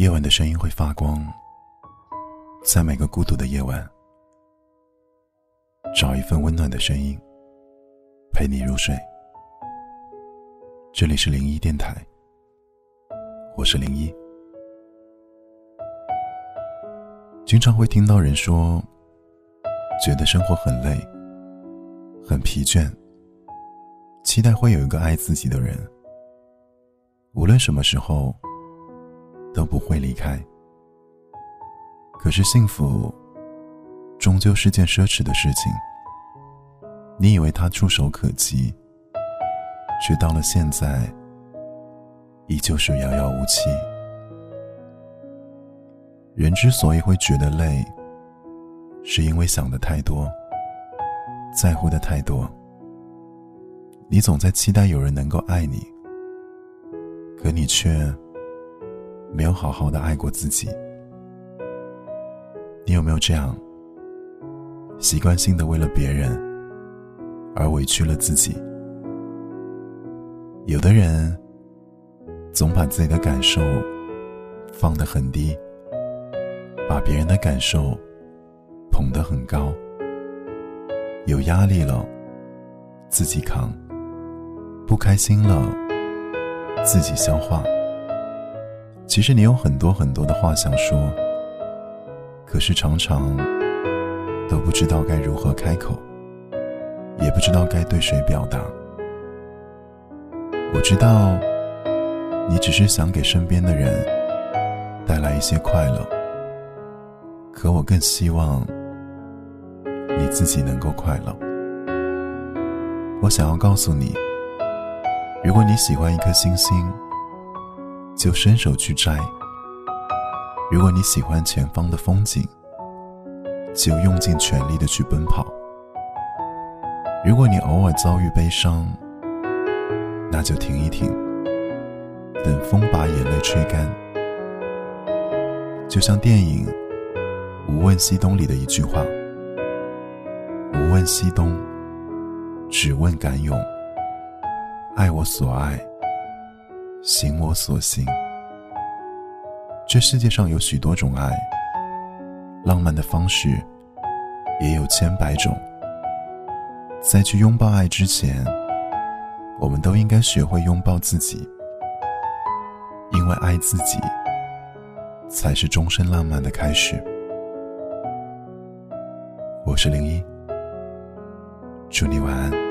夜晚的声音会发光，在每个孤独的夜晚，找一份温暖的声音陪你入睡。这里是零一电台，我是零一。经常会听到人说，觉得生活很累，很疲倦，期待会有一个爱自己的人，无论什么时候。都不会离开。可是幸福，终究是件奢侈的事情。你以为它触手可及，却到了现在，依旧是遥遥无期。人之所以会觉得累，是因为想的太多，在乎的太多。你总在期待有人能够爱你，可你却……没有好好的爱过自己，你有没有这样习惯性的为了别人而委屈了自己？有的人总把自己的感受放得很低，把别人的感受捧得很高。有压力了，自己扛；不开心了，自己消化。其实你有很多很多的话想说，可是常常都不知道该如何开口，也不知道该对谁表达。我知道，你只是想给身边的人带来一些快乐，可我更希望你自己能够快乐。我想要告诉你，如果你喜欢一颗星星。就伸手去摘。如果你喜欢前方的风景，就用尽全力的去奔跑。如果你偶尔遭遇悲伤，那就停一停，等风把眼泪吹干。就像电影《无问西东》里的一句话：“无问西东，只问敢勇，爱我所爱。”行我所行。这世界上有许多种爱，浪漫的方式也有千百种。在去拥抱爱之前，我们都应该学会拥抱自己，因为爱自己才是终身浪漫的开始。我是零一，祝你晚安。